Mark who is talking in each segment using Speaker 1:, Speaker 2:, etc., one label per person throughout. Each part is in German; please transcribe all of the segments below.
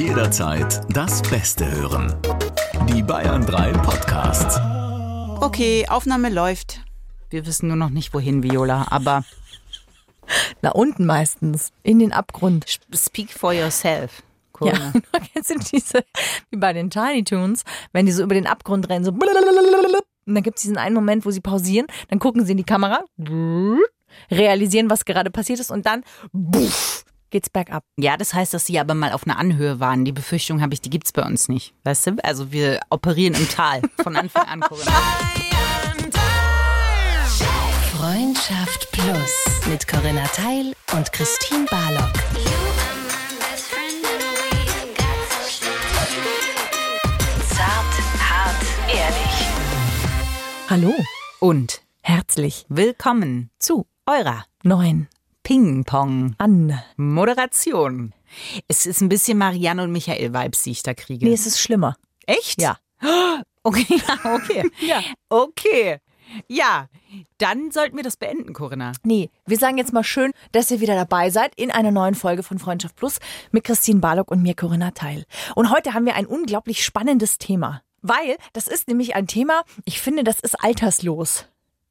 Speaker 1: Jederzeit das Beste hören. Die Bayern 3 Podcasts.
Speaker 2: Okay, Aufnahme läuft. Wir wissen nur noch nicht, wohin, Viola, aber
Speaker 3: Na unten meistens, in den Abgrund.
Speaker 2: speak for yourself.
Speaker 3: Ja,
Speaker 2: Corinna.
Speaker 3: kennst du diese, wie bei den Tiny Toons, wenn die so über den Abgrund rennen, so blablabla. und dann gibt es diesen einen Moment, wo sie pausieren, dann gucken sie in die Kamera, realisieren, was gerade passiert ist und dann buff, geht's bergab.
Speaker 2: Ja, das heißt, dass sie aber mal auf einer Anhöhe waren. Die Befürchtung habe ich, die gibt's bei uns nicht. Weißt du? Also wir operieren im Tal von Anfang an, Corinna.
Speaker 4: Freundschaft Plus mit Corinna Teil und Christine Barlock. Zart, hart, ehrlich.
Speaker 3: Hallo,
Speaker 2: Und
Speaker 3: herzlich
Speaker 2: willkommen
Speaker 3: zu
Speaker 2: eurer
Speaker 3: neuen
Speaker 2: Ping-Pong
Speaker 3: an.
Speaker 2: Moderation. Es ist ein bisschen Marianne und Michael Vibes, die ich da kriege.
Speaker 3: Nee, es ist schlimmer.
Speaker 2: Echt?
Speaker 3: Ja.
Speaker 2: Okay, ja, okay.
Speaker 3: Ja.
Speaker 2: Okay. Ja, dann sollten wir das beenden, Corinna.
Speaker 3: Nee, wir sagen jetzt mal schön, dass ihr wieder dabei seid in einer neuen Folge von Freundschaft Plus mit Christine Barlock und mir Corinna Teil. Und heute haben wir ein unglaublich spannendes Thema. Weil das ist nämlich ein Thema, ich finde, das ist alterslos.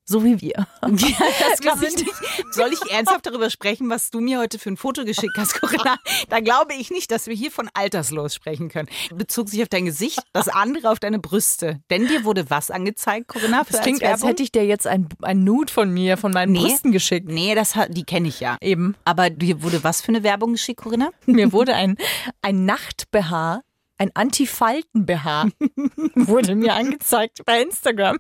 Speaker 3: So wie wir.
Speaker 2: Ja, das glaube ich nicht. Soll ich ernsthaft darüber sprechen, was du mir heute für ein Foto geschickt hast, Corinna? Da glaube ich nicht, dass wir hier von alterslos sprechen können. Bezog sich auf dein Gesicht, das andere auf deine Brüste. Denn dir wurde was angezeigt, Corinna? Für
Speaker 3: Das klingt, als hätte ich dir jetzt ein, ein Nude von mir, von meinen
Speaker 2: Nee.
Speaker 3: Brüsten geschickt.
Speaker 2: Nee, das hat, die kenne ich ja.
Speaker 3: Eben.
Speaker 2: Aber dir wurde was für eine Werbung geschickt, Corinna?
Speaker 3: Mir wurde ein, ein Nacht-BH, ein Anti-Falten-BH, wurde mir angezeigt bei Instagram.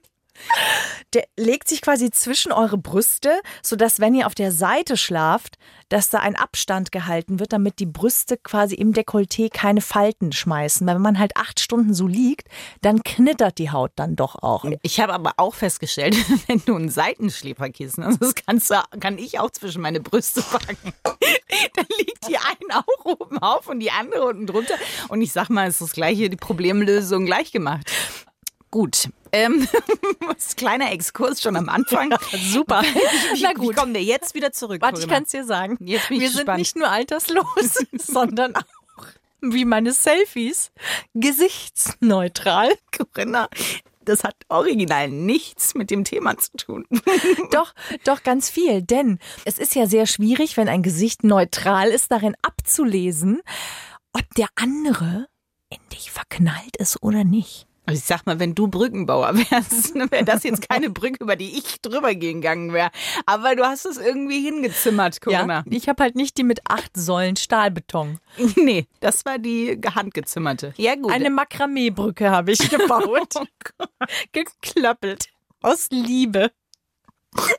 Speaker 3: Der legt sich quasi zwischen eure Brüste, sodass, wenn ihr auf der Seite schlaft, dass da ein Abstand gehalten wird, damit die Brüste quasi im Dekolleté keine Falten schmeißen. Weil wenn man halt acht Stunden so liegt, dann knittert die Haut dann doch auch.
Speaker 2: Ich habe aber auch festgestellt, wenn du ein Seitenschläferkissen hast, das kannst du, kann ich auch zwischen meine Brüste packen. Dann liegt die eine auch oben auf und die andere unten drunter. Und ich sag mal, es ist das gleiche, die Problemlösung gleich gemacht. Gut. Ähm, kleiner Exkurs schon am Anfang.
Speaker 3: Super.
Speaker 2: Wie,
Speaker 3: Na
Speaker 2: wie
Speaker 3: gut.
Speaker 2: kommen wir jetzt wieder zurück?
Speaker 3: Warte, ich kann es dir sagen.
Speaker 2: Jetzt bin ich
Speaker 3: Wir sind
Speaker 2: gespannt.
Speaker 3: nicht nur alterslos, sondern auch wie meine Selfies gesichtsneutral.
Speaker 2: Corinna, das hat original nichts mit dem Thema zu tun.
Speaker 3: Doch, doch ganz viel, denn es ist ja sehr schwierig, wenn ein Gesicht neutral ist, darin abzulesen, ob der andere in dich verknallt ist oder nicht.
Speaker 2: Also ich sag mal, wenn du Brückenbauer wärst, wäre das jetzt keine Brücke, über die ich drüber gegangen wäre. Aber du hast es irgendwie hingezimmert, Corinna.
Speaker 3: ich habe halt nicht die mit acht Säulen Stahlbeton.
Speaker 2: Nee, das war die handgezimmerte. Ja, gut.
Speaker 3: Eine Makramee-Brücke habe ich gebaut, geklöppelt aus Liebe.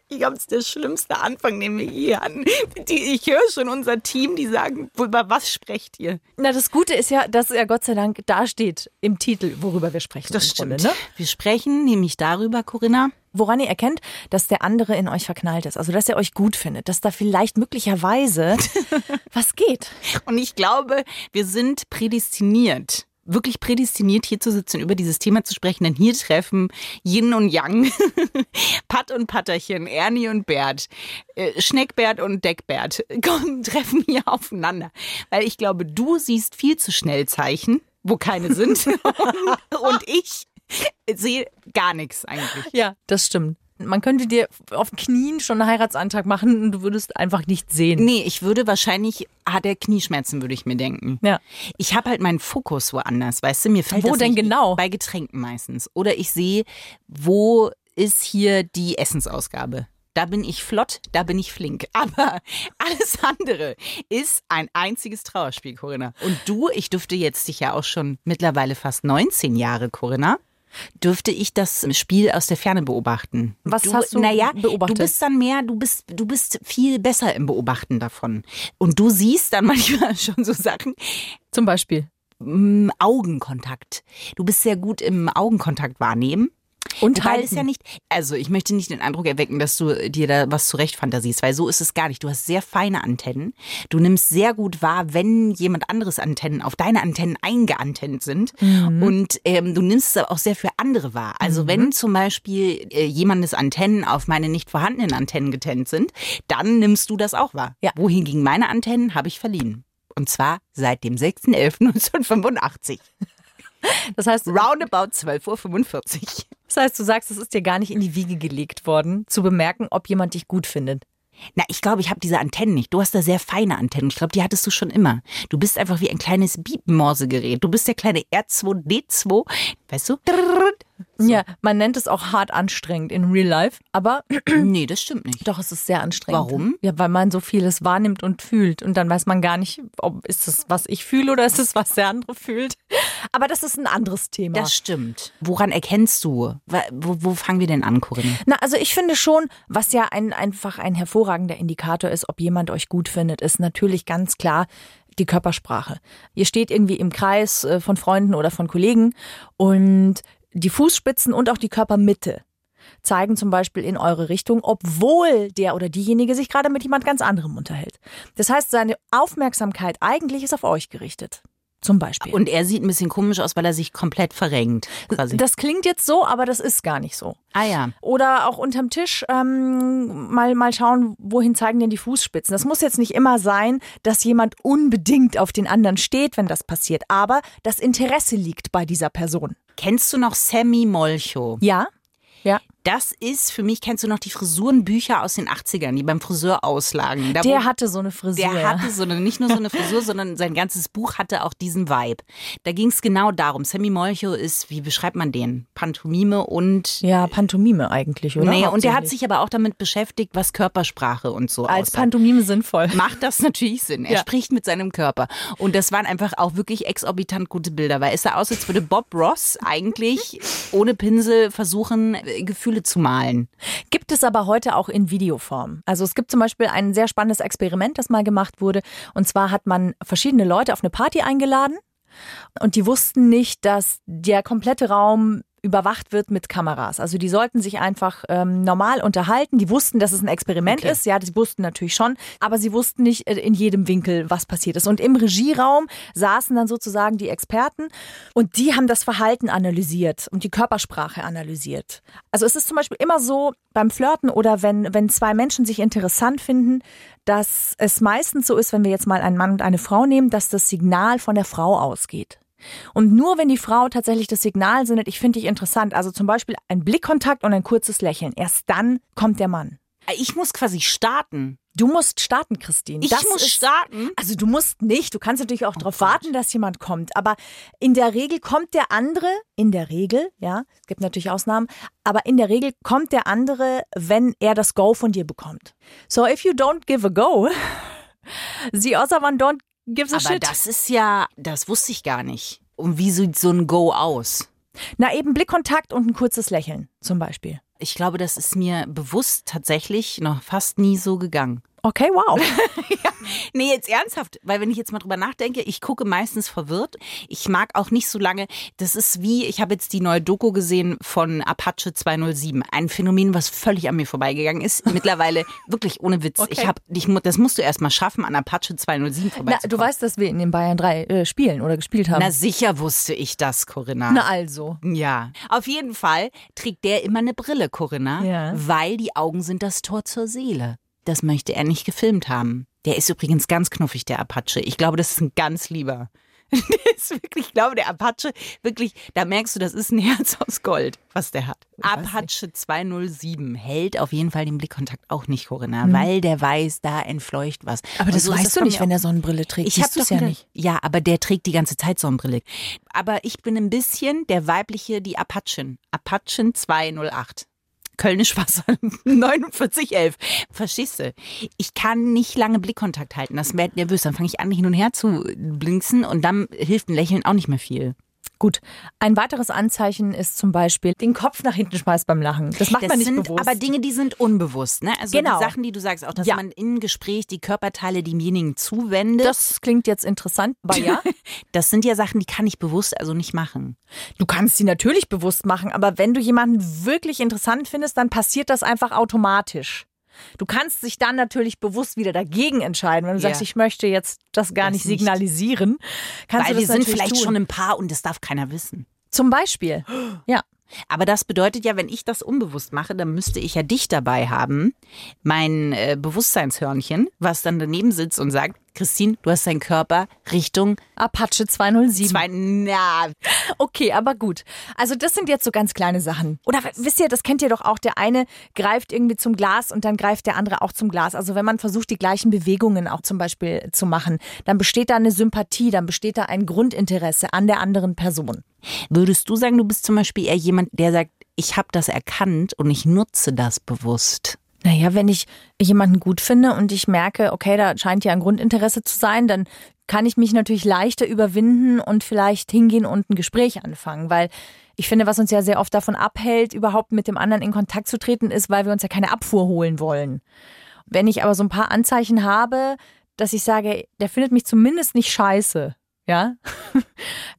Speaker 2: Ich glaube, es ist der schlimmste Anfang, den wir je hatten. Die, ich höre schon unser Team, die sagen, über was sprecht ihr?
Speaker 3: Na, das Gute ist ja, dass ja Gott sei Dank da steht im Titel, worüber wir sprechen.
Speaker 2: Das
Speaker 3: im
Speaker 2: stimmt.
Speaker 3: Grunde, ne?
Speaker 2: Wir sprechen nämlich darüber, Corinna.
Speaker 3: Woran ihr erkennt, dass der andere in euch verknallt ist. Also, dass er euch gut findet. Dass da vielleicht möglicherweise was geht.
Speaker 2: Und ich glaube, wir sind prädestiniert. Wirklich prädestiniert, hier zu sitzen, über dieses Thema zu sprechen, denn hier treffen Yin und Yang, Pat und Patterchen, Ernie und Bert, äh, Schneckbert und Deckbert, kommen, treffen hier aufeinander. Weil ich glaube, du siehst viel zu schnell Zeichen, wo keine sind. und ich sehe gar nichts eigentlich.
Speaker 3: Ja, das stimmt. Man könnte dir auf Knien schon einen Heiratsantrag machen und du würdest einfach nicht sehen.
Speaker 2: Nee, ich würde wahrscheinlich, hat er Knieschmerzen, würde ich mir denken.
Speaker 3: Ja.
Speaker 2: Ich habe halt meinen Fokus woanders, weißt du, mir fällt
Speaker 3: Wo
Speaker 2: das
Speaker 3: denn genau?
Speaker 2: Bei Getränken meistens. Oder ich sehe, wo ist hier die Essensausgabe? Da bin ich flott, da bin ich flink. Aber alles andere ist ein einziges Trauerspiel, Corinna. Und du, ich dürfte jetzt dich ja auch schon mittlerweile fast 19 Jahre, Corinna, dürfte ich das Spiel aus der Ferne beobachten.
Speaker 3: Was hast du
Speaker 2: naja,
Speaker 3: beobachtet?
Speaker 2: Du bist dann mehr, du bist, du bist viel besser im Beobachten davon. Und du siehst dann manchmal schon so Sachen,
Speaker 3: Zum Beispiel.
Speaker 2: mm, Augenkontakt. Du bist sehr gut im Augenkontakt wahrnehmen.
Speaker 3: Und
Speaker 2: Weil es ja nicht, also ich möchte nicht den Eindruck erwecken, dass du dir da was zurecht fantasiest, weil so ist es gar nicht. Du hast sehr feine Antennen. Du nimmst sehr gut wahr, wenn jemand anderes Antennen auf deine Antennen eingeantennt sind. Und ähm, du nimmst es aber auch sehr für andere wahr. Also wenn zum Beispiel äh, jemandes Antennen auf meine nicht vorhandenen Antennen getennt sind, dann nimmst du das auch wahr.
Speaker 3: Ja.
Speaker 2: Wohingegen meine Antennen habe ich verliehen. Und zwar seit dem 6.11.1985.
Speaker 3: Das heißt,
Speaker 2: Roundabout 12.45 Uhr.
Speaker 3: das heißt, du sagst, es ist dir gar nicht in die Wiege gelegt worden, zu bemerken, ob jemand dich gut findet.
Speaker 2: Na, ich glaube, ich habe diese Antennen nicht. Du hast da sehr feine Antennen. Ich glaube, die hattest du schon immer. Du bist einfach wie ein kleines Biebenmorsegerät. Du bist der kleine R2D2. Weißt du?
Speaker 3: Ja, man nennt es auch hart anstrengend in Real Life, aber
Speaker 2: Nee, das stimmt nicht.
Speaker 3: doch, es ist sehr anstrengend.
Speaker 2: Warum?
Speaker 3: Ja, weil man so vieles wahrnimmt und fühlt und dann weiß man gar nicht, ob ist es, was ich fühle oder ist es, was der andere fühlt. Aber das ist ein anderes Thema.
Speaker 2: Das stimmt. Woran erkennst du? Wo, wo fangen wir denn an, Corinne?
Speaker 3: Na, also ich finde schon, was ja ein, einfach ein hervorragender Indikator ist, ob jemand euch gut findet, ist natürlich ganz klar die Körpersprache. Ihr steht irgendwie im Kreis äh, von Freunden oder von Kollegen und die Fußspitzen und auch die Körpermitte zeigen zum Beispiel in eure Richtung, obwohl der oder diejenige sich gerade mit jemand ganz anderem unterhält. Das heißt, seine Aufmerksamkeit eigentlich ist auf euch gerichtet. Zum Beispiel.
Speaker 2: Und er sieht ein bisschen komisch aus, weil er sich komplett verrenkt. Quasi.
Speaker 3: das klingt jetzt so, aber das ist gar nicht so.
Speaker 2: ah ja.
Speaker 3: Oder auch unterm Tisch ähm, mal, mal schauen, wohin zeigen denn die Fußspitzen. Das muss jetzt nicht immer sein, dass jemand unbedingt auf den anderen steht, wenn das passiert. Aber das Interesse liegt bei dieser Person.
Speaker 2: Kennst du noch Sammy Molcho?
Speaker 3: Ja? Ja.
Speaker 2: Das ist für mich, kennst du noch die Frisurenbücher aus den 80ern, die beim Friseur auslagen? Da
Speaker 3: Der hatte so eine Frisur.
Speaker 2: Der hatte so eine, nicht nur so eine Frisur, sondern sein ganzes Buch hatte auch diesen Vibe. Da ging es genau darum. Sammy Molcho ist, wie beschreibt man den? Pantomime und.
Speaker 3: ja, Pantomime eigentlich, oder?
Speaker 2: Nee, und der hat sich aber auch damit beschäftigt, was Körpersprache und so
Speaker 3: als
Speaker 2: aussagt.
Speaker 3: Pantomime sinnvoll.
Speaker 2: Macht das natürlich Sinn. Er
Speaker 3: Ja.
Speaker 2: spricht mit seinem Körper. Und das waren einfach auch wirklich exorbitant gute Bilder, weil es sah aus, als würde Bob Ross eigentlich ohne Pinsel versuchen, äh, Gefühle zu malen.
Speaker 3: Gibt es aber heute auch in Videoform. Also es gibt zum Beispiel ein sehr spannendes Experiment, das mal gemacht wurde. Und zwar hat man verschiedene Leute auf eine Party eingeladen und die wussten nicht, dass der komplette Raum überwacht wird mit Kameras. Also die sollten sich einfach ähm, normal unterhalten. Die wussten, dass es ein Experiment
Speaker 2: Okay.
Speaker 3: ist. Ja, sie wussten natürlich schon, aber sie wussten nicht äh, in jedem Winkel, was passiert ist. Und im Regieraum saßen dann sozusagen die Experten und die haben das Verhalten analysiert und die Körpersprache analysiert. Also es ist zum Beispiel immer so beim Flirten oder wenn, wenn zwei Menschen sich interessant finden, dass es meistens so ist, wenn wir jetzt mal einen Mann und eine Frau nehmen, dass das Signal von der Frau ausgeht. Und nur wenn die Frau tatsächlich das Signal sendet, ich finde dich interessant, also zum Beispiel ein Blickkontakt und ein kurzes Lächeln, erst dann kommt der Mann.
Speaker 2: Ich muss quasi starten.
Speaker 3: Du musst starten, Christine.
Speaker 2: Ich
Speaker 3: Das
Speaker 2: muss
Speaker 3: ist-
Speaker 2: starten.
Speaker 3: Also du musst nicht, du kannst natürlich auch darauf warten, dass jemand kommt, aber in der Regel kommt der andere, in der Regel, ja, es gibt natürlich Ausnahmen, aber in der Regel kommt der andere, wenn er das Go von dir bekommt. So if you don't give a go, the other one don't give a
Speaker 2: Aber
Speaker 3: shit.
Speaker 2: das ist ja, das wusste ich gar nicht. Und wie sieht so ein Go aus?
Speaker 3: Na eben Blickkontakt und ein kurzes Lächeln zum Beispiel.
Speaker 2: Ich glaube, das ist mir bewusst tatsächlich noch fast nie so gegangen.
Speaker 3: Okay, wow.
Speaker 2: Nee, jetzt ernsthaft, weil wenn ich jetzt mal drüber nachdenke, ich gucke meistens verwirrt. Ich mag auch nicht so lange. Das ist wie, ich habe jetzt die neue Doku gesehen von Apache 207. Ein Phänomen, was völlig an mir vorbeigegangen ist. Mittlerweile wirklich ohne Witz. Ich hab, ich, mu- das musst du erst mal schaffen, an Apache 207
Speaker 3: Na,
Speaker 2: vorbeizukommen.
Speaker 3: du weißt, dass wir in den Bayern 3 äh, spielen oder gespielt haben.
Speaker 2: Na sicher wusste ich das, Corinna.
Speaker 3: Na also.
Speaker 2: Ja, auf jeden Fall trägt der immer eine Brille, Corinna,
Speaker 3: Ja.
Speaker 2: weil die Augen sind das Tor zur Seele. Das möchte er nicht gefilmt haben. Der ist übrigens ganz knuffig, der Apache. Ich glaube, das ist ein ganz lieber. Der ist wirklich, ich glaube, der Apache, wirklich, da merkst du, das ist ein Herz aus Gold, was der hat. Apache 207 hält auf jeden Fall den Blickkontakt auch nicht, Corinna, weil der weiß, da entfleucht was.
Speaker 3: Mhm. Aber das
Speaker 2: so ist
Speaker 3: weißt du nicht, wenn er Sonnenbrille trägt.
Speaker 2: Ich habe ja
Speaker 3: ja nicht.
Speaker 2: Ja, aber der trägt die ganze Zeit Sonnenbrille. Aber ich bin ein bisschen der weibliche, die Apachen. Apachen 208. Kölnisch Wasser 4911. Verstehst du? Ich kann nicht lange Blickkontakt halten. Das wird nervös. Dann fange ich an, hin und her zu blinzen und dann hilft ein Lächeln auch nicht mehr viel.
Speaker 3: Gut. Ein weiteres Anzeichen ist zum Beispiel den Kopf nach hinten schmeißt beim Lachen. Das macht
Speaker 2: Das
Speaker 3: man nicht
Speaker 2: sind
Speaker 3: bewusst.
Speaker 2: aber Dinge, die sind unbewusst. Ne? Also
Speaker 3: Genau.
Speaker 2: die Sachen, die du sagst, auch dass
Speaker 3: Ja.
Speaker 2: man im Gespräch die Körperteile demjenigen zuwendet.
Speaker 3: das klingt jetzt interessant, aber ja.
Speaker 2: das sind ja Sachen, die kann ich bewusst also nicht machen.
Speaker 3: Du kannst sie natürlich bewusst machen, aber wenn du jemanden wirklich interessant findest, dann passiert das einfach automatisch. Du kannst dich dann natürlich bewusst wieder dagegen entscheiden, wenn du
Speaker 2: Ja.
Speaker 3: sagst, ich möchte jetzt das gar
Speaker 2: Das
Speaker 3: nicht signalisieren. Kannst
Speaker 2: Weil
Speaker 3: du
Speaker 2: wir sind vielleicht
Speaker 3: tun.
Speaker 2: schon ein Paar und das darf keiner wissen.
Speaker 3: Zum Beispiel. Ja.
Speaker 2: Aber das bedeutet ja, wenn ich das unbewusst mache, dann müsste ich ja dich dabei haben, mein äh, Bewusstseinshörnchen, was dann daneben sitzt und sagt, Christine, du hast deinen Körper Richtung
Speaker 3: Apache 207.
Speaker 2: zwei, na,
Speaker 3: Okay, aber gut. Also das sind jetzt so ganz kleine Sachen. Oder wisst ihr, das kennt ihr doch auch, der eine greift irgendwie zum Glas und dann greift der andere auch zum Glas. Also wenn man versucht, die gleichen Bewegungen auch zum Beispiel zu machen, dann besteht da eine Sympathie, dann besteht da ein Grundinteresse an der anderen Person.
Speaker 2: würdest du sagen, du bist zum Beispiel eher jemand, der sagt, ich habe das erkannt und ich nutze das bewusst?
Speaker 3: Naja, wenn ich jemanden gut finde und ich merke, okay, da scheint ja ein Grundinteresse zu sein, dann kann ich mich natürlich leichter überwinden und vielleicht hingehen und ein Gespräch anfangen, weil ich finde, was uns ja sehr oft davon abhält, überhaupt mit dem anderen in Kontakt zu treten, ist, weil wir uns ja keine Abfuhr holen wollen. Wenn ich aber so ein paar Anzeichen habe, dass ich sage, der findet mich zumindest nicht scheiße, ja,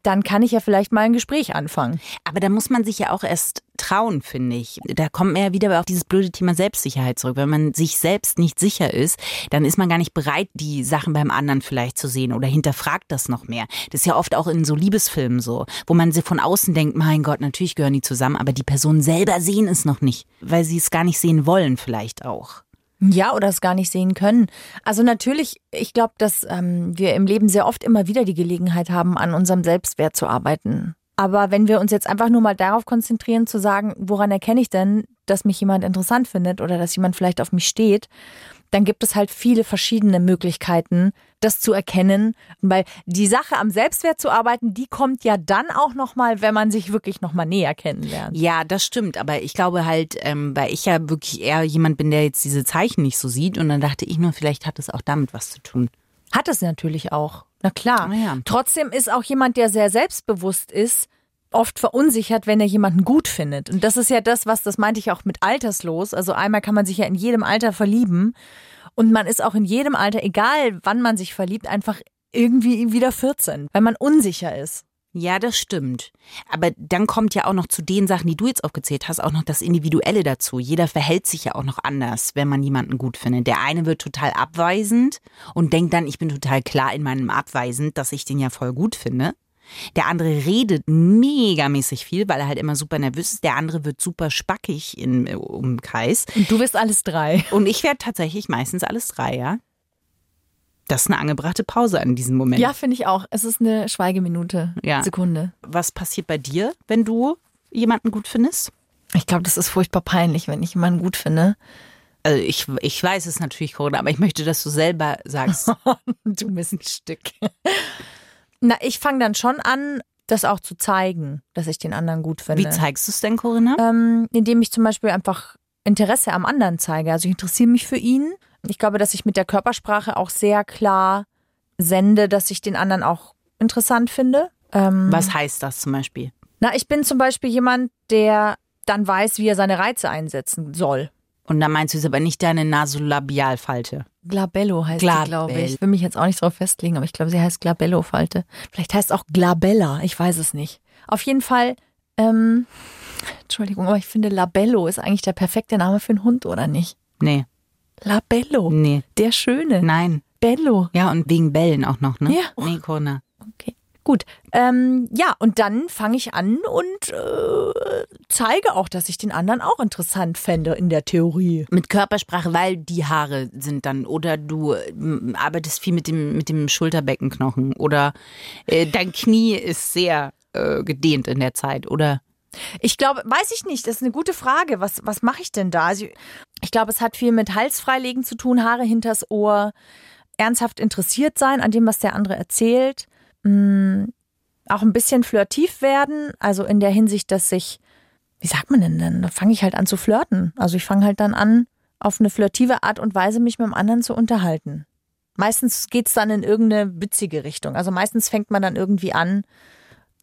Speaker 3: dann kann ich ja vielleicht mal ein Gespräch anfangen.
Speaker 2: Aber da muss man sich ja auch erst trauen, finde ich. Da kommt man ja wieder auf dieses blöde Thema Selbstsicherheit zurück. Wenn man sich selbst nicht sicher ist, dann ist man gar nicht bereit, die Sachen beim anderen vielleicht zu sehen oder hinterfragt das noch mehr. Das ist ja oft auch in so Liebesfilmen so, wo man sie von außen denkt, mein Gott, natürlich gehören die zusammen, aber die Personen selber sehen es noch nicht, weil sie es gar nicht sehen wollen vielleicht auch.
Speaker 3: Ja, oder es gar nicht sehen können. Also natürlich, ich glaube, dass ähm, wir im Leben sehr oft immer wieder die Gelegenheit haben, an unserem Selbstwert zu arbeiten. Aber wenn wir uns jetzt einfach nur mal darauf konzentrieren, zu sagen, woran erkenne ich denn, dass mich jemand interessant findet oder dass jemand vielleicht auf mich steht, dann gibt es halt viele verschiedene Möglichkeiten, das zu erkennen. Weil die Sache am Selbstwert zu arbeiten, die kommt ja dann auch nochmal, wenn man sich wirklich nochmal näher kennenlernt.
Speaker 2: Ja, das stimmt. Aber ich glaube halt, ähm, weil ich ja wirklich eher jemand bin, der jetzt diese Zeichen nicht so sieht. Und dann dachte ich nur, vielleicht hat es auch damit was zu tun.
Speaker 3: Hat es natürlich auch. Na klar.
Speaker 2: Ah ja.
Speaker 3: Trotzdem ist auch jemand, der sehr selbstbewusst ist, oft verunsichert, wenn er jemanden gut findet. Und das ist ja das, was, das meinte ich auch mit alterslos. Also einmal kann man sich ja in jedem Alter verlieben. Und man ist auch in jedem Alter, egal wann man sich verliebt, einfach irgendwie wieder 14, weil man unsicher ist.
Speaker 2: Ja, das stimmt. Aber dann kommt ja auch noch zu den Sachen, die du jetzt aufgezählt hast, auch noch das Individuelle dazu. Jeder verhält sich ja auch noch anders, wenn man jemanden gut findet. Der eine wird total abweisend und denkt dann, ich bin total klar in meinem Abweisend, dass ich den ja voll gut finde. Der andere redet megamäßig viel, weil er halt immer super nervös ist. Der andere wird super spackig im äh, Umkreis.
Speaker 3: Und du bist alles drei.
Speaker 2: Und ich werde tatsächlich meistens alles drei, ja? Das ist eine angebrachte Pause an diesem Moment.
Speaker 3: Ja, finde ich auch. Es ist eine Schweigeminute.
Speaker 2: Ja.
Speaker 3: Sekunde.
Speaker 2: Was passiert bei dir, wenn du jemanden gut findest?
Speaker 3: Ich glaube, das ist furchtbar peinlich, wenn ich jemanden gut finde.
Speaker 2: Also ich, ich weiß es natürlich, Corinna, aber ich möchte, dass du selber sagst.
Speaker 3: Du bist ein Stück. Na, ich fange dann schon an, das auch zu zeigen, dass ich den anderen gut finde.
Speaker 2: Wie zeigst du es denn, Corinna?
Speaker 3: Ähm, indem ich zum Beispiel einfach Interesse am anderen zeige. Also ich interessiere mich für ihn. Ich glaube, dass ich mit der Körpersprache auch sehr klar sende, dass ich den anderen auch interessant finde. Ähm,
Speaker 2: Was heißt das zum Beispiel?
Speaker 3: Na, ich bin zum Beispiel jemand, der dann weiß, wie er seine Reize einsetzen soll.
Speaker 2: Und da meinst du es aber nicht deine Nasolabialfalte.
Speaker 3: Glabello heißt
Speaker 2: Glabell.
Speaker 3: sie, glaube ich. Ich will mich jetzt auch nicht drauf festlegen, aber ich glaube, sie heißt Glabello-Falte. Vielleicht heißt auch Glabella, ich weiß es nicht. Auf jeden Fall, ähm, Entschuldigung, aber ich finde Labello ist eigentlich der perfekte Name für einen Hund, oder nicht?
Speaker 2: Nee,
Speaker 3: Labello,
Speaker 2: nee,
Speaker 3: der Schöne.
Speaker 2: nein.
Speaker 3: Bello.
Speaker 2: Ja, und wegen Bällen auch noch, ne?
Speaker 3: Ja.
Speaker 2: Nee, Corinna.
Speaker 3: Okay. Gut. Ähm, ja, und dann fange ich an und äh, zeige auch, dass ich den anderen auch interessant fände in der Theorie.
Speaker 2: Mit Körpersprache, weil die Haare sind dann, oder du ähm, arbeitest viel mit dem, mit dem Schulterbeckenknochen, oder äh, dein Knie ist sehr äh, gedehnt in der Zeit, oder?
Speaker 3: Ich glaube, weiß ich nicht, das ist eine gute Frage. Was, was mache ich denn da? Also, ich glaube, es hat viel mit Hals freilegen zu tun, Haare hinters Ohr, ernsthaft interessiert sein an dem, was der andere erzählt. Mm, auch ein bisschen flirtiv werden, also in der Hinsicht, dass ich, wie sagt man denn denn? Da fange ich halt an zu flirten. Also ich fange halt dann an, auf eine flirtive Art und Weise mich mit dem anderen zu unterhalten. Meistens geht's dann in irgendeine witzige Richtung. Also meistens fängt man dann irgendwie an,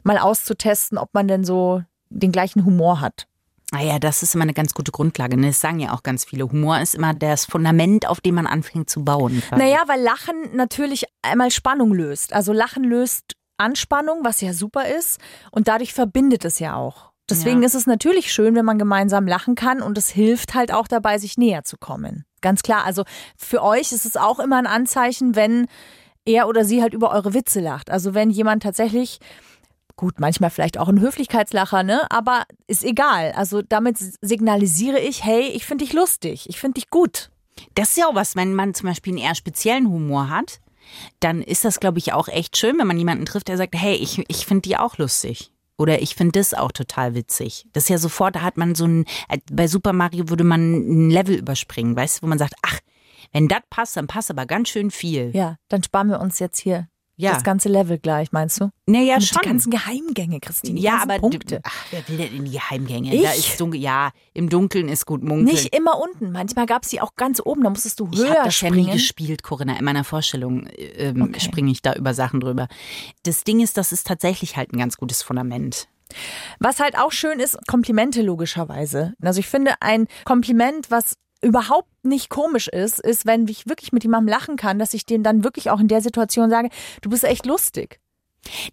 Speaker 3: mal auszutesten, ob man denn so den gleichen Humor hat.
Speaker 2: Naja, Ah das ist immer eine ganz gute Grundlage. Ne? Das sagen ja auch ganz viele. Humor ist immer das Fundament, auf dem man anfängt zu bauen.
Speaker 3: Naja, weil Lachen natürlich einmal Spannung löst. Also Lachen löst Anspannung, was ja super ist. Und dadurch verbindet es ja auch. Deswegen
Speaker 2: Ja.
Speaker 3: ist es natürlich schön, wenn man gemeinsam lachen kann und es hilft halt auch dabei, sich näher zu kommen. Ganz klar. Also für euch ist es auch immer ein Anzeichen, wenn er oder sie halt über eure Witze lacht. Also wenn jemand tatsächlich Gut, manchmal vielleicht auch ein Höflichkeitslacher, ne? Aber ist egal. Also damit signalisiere ich, hey, ich finde dich lustig, ich finde dich gut.
Speaker 2: Das ist ja auch was, wenn man zum Beispiel einen eher speziellen Humor hat, dann ist das, glaube ich, auch echt schön, wenn man jemanden trifft, der sagt, hey, ich, ich finde die auch lustig. Oder ich finde das auch total witzig. Das ist ja sofort, da hat man so ein, bei Super Mario würde man ein Level überspringen, weißt du, wo man sagt, ach, wenn das passt, dann passt aber ganz schön viel.
Speaker 3: Ja, dann sparen wir uns jetzt hier
Speaker 2: Ja.
Speaker 3: das ganze Level gleich, meinst du?
Speaker 2: Naja,
Speaker 3: Und
Speaker 2: schon.
Speaker 3: Die ganzen Geheimgänge, Christine.
Speaker 2: Ja, aber
Speaker 3: Punkte.
Speaker 2: Ach, wer will denn in die Geheimgänge?
Speaker 3: Ich?
Speaker 2: Da ist dunkel. Ja, im Dunkeln ist gut munkeln.
Speaker 3: Nicht immer unten. Manchmal gab es die auch ganz oben. Da musstest du
Speaker 2: ich habe
Speaker 3: höher
Speaker 2: das
Speaker 3: springen.
Speaker 2: nie gespielt, Corinna. In meiner Vorstellung ähm,
Speaker 3: Okay.
Speaker 2: springe ich da über Sachen drüber. Das Ding ist, das ist tatsächlich halt ein ganz gutes Fundament.
Speaker 3: Was halt auch schön ist, Komplimente logischerweise. Also ich finde ein Kompliment, was überhaupt nicht komisch ist, ist, wenn ich wirklich mit jemandem lachen kann, dass ich dem dann wirklich auch in der Situation sage, du bist echt lustig.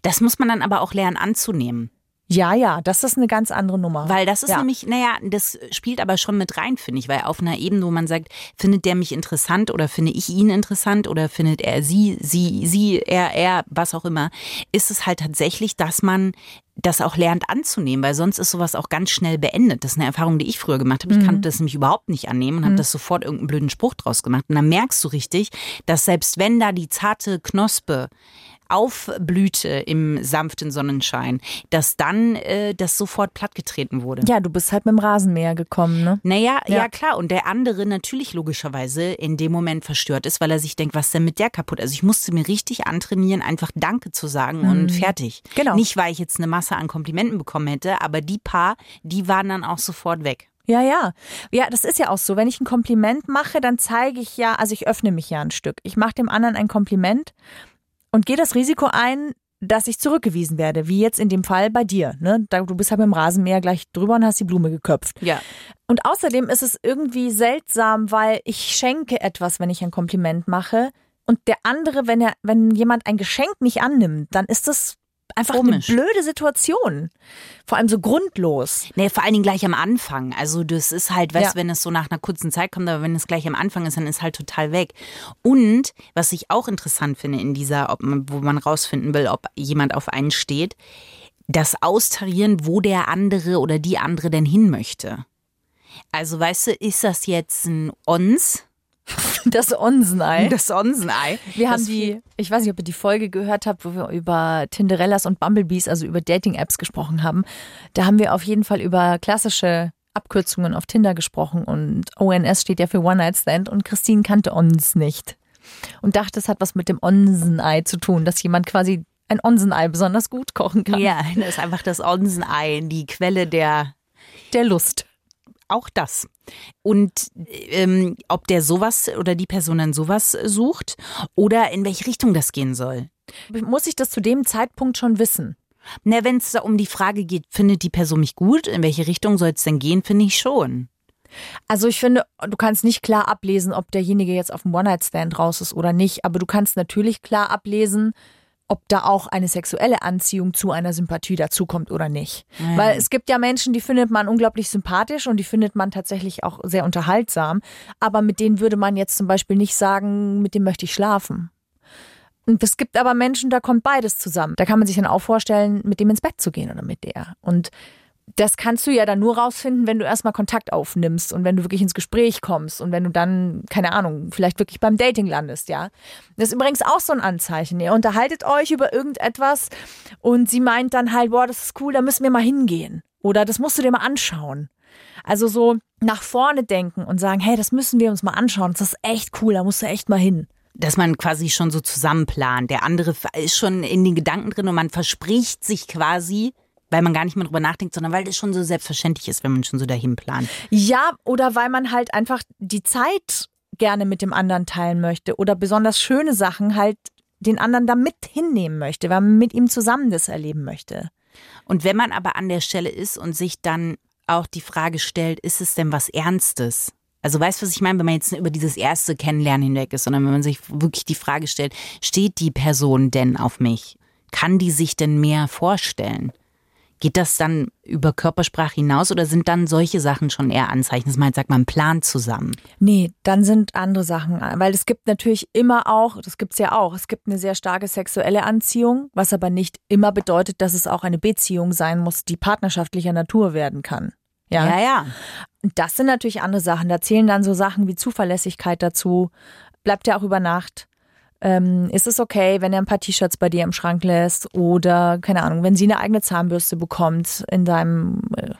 Speaker 2: Das muss man dann aber auch lernen anzunehmen.
Speaker 3: Ja, ja, das ist eine ganz andere Nummer.
Speaker 2: Weil das ist
Speaker 3: Ja.
Speaker 2: nämlich, naja, das spielt aber schon mit rein, finde ich, weil auf einer Ebene, wo man sagt, findet der mich interessant oder finde ich ihn interessant oder findet er sie, sie, sie, er, er, was auch immer, ist es halt tatsächlich, dass man das auch lernt anzunehmen, weil sonst ist sowas auch ganz schnell beendet. Das ist eine Erfahrung, die ich früher gemacht habe. Ich
Speaker 3: Mhm.
Speaker 2: kannte das nämlich überhaupt nicht annehmen und habe das sofort irgendeinen blöden Spruch draus gemacht. Und dann merkst du richtig, dass selbst wenn da die zarte Knospe aufblühte im sanften Sonnenschein, dass dann äh, das sofort plattgetreten wurde.
Speaker 3: ja, du bist halt mit dem Rasenmäher gekommen, ne?
Speaker 2: Naja, ja.
Speaker 3: Ja.
Speaker 2: klar. Und der andere natürlich logischerweise in dem Moment verstört ist, weil er sich denkt, was denn mit der kaputt? Also ich musste mir richtig antrainieren, einfach Danke zu sagen und fertig.
Speaker 3: Genau.
Speaker 2: Nicht, weil ich jetzt eine Masse an Komplimenten bekommen hätte, aber die paar, die waren dann auch sofort weg.
Speaker 3: Ja, ja. Ja, das ist ja auch so. Wenn ich ein Kompliment mache, dann zeige ich ja, also ich öffne mich ja ein Stück. Ich mache dem anderen ein Kompliment und gehe das Risiko ein, dass ich zurückgewiesen werde, wie jetzt in dem Fall bei dir. Ne? Da, du bist halt mit dem Rasenmäher gleich drüber und hast die Blume geköpft.
Speaker 2: Ja.
Speaker 3: Und außerdem ist es irgendwie seltsam, weil ich schenke etwas, wenn ich ein Kompliment mache. Und der andere, wenn er, wenn jemand ein Geschenk nicht annimmt, dann ist das einfach
Speaker 2: Komisch.
Speaker 3: eine blöde Situation. Vor allem so grundlos.
Speaker 2: Nee, vor allen Dingen gleich am Anfang. Also das ist halt, weißt
Speaker 3: Ja.
Speaker 2: du, wenn es so nach einer kurzen Zeit kommt, aber wenn es gleich am Anfang ist, dann ist halt total weg. Und was ich auch interessant finde in dieser, ob man, wo man rausfinden will, ob jemand auf einen steht, das Austarieren, wo der andere oder die andere denn hin möchte. Also weißt du, ist das jetzt ein Ons?
Speaker 3: Das Onsenei.
Speaker 2: Das Onsenei.
Speaker 3: Wir haben
Speaker 2: Das
Speaker 3: die, ich weiß nicht, ob ihr die Folge gehört habt, wo wir über Tinderellas und Bumblebees, also über Dating-Apps gesprochen haben. Da haben wir auf jeden Fall über klassische Abkürzungen auf Tinder gesprochen und ONS steht ja für One Night Stand und Christine kannte Ons nicht und dachte, es hat was mit dem Onsenei zu tun, dass jemand quasi ein Onsenei besonders gut kochen kann.
Speaker 2: Ja, das ist einfach das Onsenei, die Quelle der
Speaker 3: Der Lust.
Speaker 2: Auch das. Und ähm, ob der sowas oder die Person dann sowas sucht oder in welche Richtung das gehen soll.
Speaker 3: Muss ich das zu dem Zeitpunkt schon wissen?
Speaker 2: Na, wenn es da um die Frage geht, findet die Person mich gut, in welche Richtung soll es denn gehen, finde ich schon.
Speaker 3: Also ich finde, du kannst nicht klar ablesen, ob derjenige jetzt auf dem One-Night-Stand raus ist oder nicht, aber du kannst natürlich klar ablesen, ob da auch eine sexuelle Anziehung zu einer Sympathie dazukommt oder nicht. Weil es gibt ja Menschen, die findet man unglaublich sympathisch und die findet man tatsächlich auch sehr unterhaltsam, aber mit denen würde man jetzt zum Beispiel nicht sagen, mit dem möchte ich schlafen. Und es gibt aber Menschen, da kommt beides zusammen. Da kann man sich dann auch vorstellen, mit dem ins Bett zu gehen oder mit der. Und das kannst du ja dann nur rausfinden, wenn du erstmal Kontakt aufnimmst und wenn du wirklich ins Gespräch kommst und wenn du dann, keine Ahnung, vielleicht wirklich beim Dating landest, ja. Das ist übrigens auch so ein Anzeichen. Ihr unterhaltet euch über irgendetwas und sie meint dann halt, boah, das ist cool, da müssen wir mal hingehen. Oder das musst du dir mal anschauen. Also so nach vorne denken und sagen, hey, das müssen wir uns mal anschauen. Das ist echt cool, da musst du echt mal hin.
Speaker 2: Dass man quasi schon so zusammenplant. Der andere ist schon in den Gedanken drin und man verspricht sich quasi, weil man gar nicht mehr drüber nachdenkt, sondern weil das schon so selbstverständlich ist, wenn man schon so dahin plant.
Speaker 3: Ja, oder weil man halt einfach die Zeit gerne mit dem anderen teilen möchte oder besonders schöne Sachen halt den anderen da mit hinnehmen möchte, weil man mit ihm zusammen das erleben möchte.
Speaker 2: Und wenn man aber an der Stelle ist und sich dann auch die Frage stellt, ist es denn was Ernstes? Also weißt du, was ich meine, wenn man jetzt über dieses erste Kennenlernen hinweg ist, sondern wenn man sich wirklich die Frage stellt, steht die Person denn auf mich? Kann die sich denn mehr vorstellen? Geht das dann über Körpersprache hinaus oder sind dann solche Sachen schon eher Anzeichen, dass man halt sagt, man plant zusammen?
Speaker 3: Nee, dann sind andere Sachen, weil es gibt natürlich immer auch, das gibt's ja auch, es gibt eine sehr starke sexuelle Anziehung, was aber nicht immer bedeutet, dass es auch eine Beziehung sein muss, die partnerschaftlicher Natur werden kann. Ja,
Speaker 2: ja. ja.
Speaker 3: Das sind natürlich andere Sachen. Da zählen dann so Sachen wie Zuverlässigkeit dazu. Bleibt er auch über Nacht? Ähm, ist es okay, wenn er ein paar T-Shirts bei dir im Schrank lässt oder, keine Ahnung, wenn sie eine eigene Zahnbürste bekommt in deinem äh,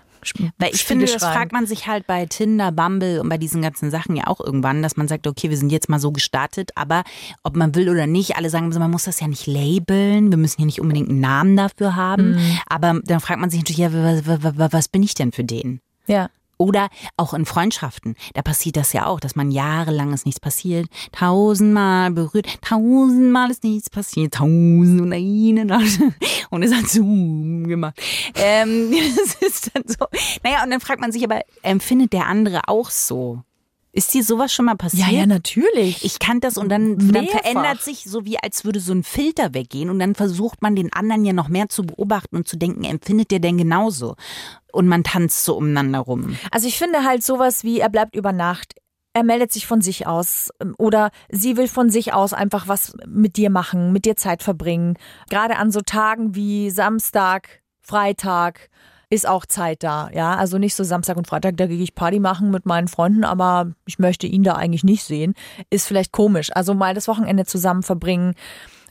Speaker 2: Weil ich finde, das fragt man sich halt bei Tinder, Bumble und bei diesen ganzen Sachen ja auch irgendwann, dass man sagt, okay, wir sind jetzt mal so gestartet, aber ob man will oder nicht, alle sagen, man muss das ja nicht labeln, wir müssen ja nicht unbedingt einen Namen dafür haben,
Speaker 3: Mhm.
Speaker 2: aber dann fragt man sich natürlich, ja, was, was, was bin ich denn für den?
Speaker 3: Ja.
Speaker 2: Oder auch in Freundschaften. Da passiert das ja auch, dass man jahrelang ist nichts passiert, tausendmal berührt, tausendmal ist nichts passiert, tausend und eine Nacht. Und es hat Zoom gemacht. Ähm, das ist dann so. Naja, und dann fragt man sich aber, empfindet der andere auch so? Ist dir sowas schon mal passiert?
Speaker 3: Ja, ja, natürlich.
Speaker 2: Ich kann das und dann, dann verändert sich so wie als würde so ein Filter weggehen und dann versucht man den anderen ja noch mehr zu beobachten und zu denken, empfindet der denn genauso? Und man tanzt so umeinander rum.
Speaker 3: Also ich finde halt sowas wie, er bleibt über Nacht. Er meldet sich von sich aus oder sie will von sich aus einfach was mit dir machen, mit dir Zeit verbringen. Gerade an so Tagen wie Samstag, Freitag ist auch Zeit da, ja. Also nicht so Samstag und Freitag, da gehe ich Party machen mit meinen Freunden, aber ich möchte ihn da eigentlich nicht sehen. Ist vielleicht komisch. Also mal das Wochenende zusammen verbringen.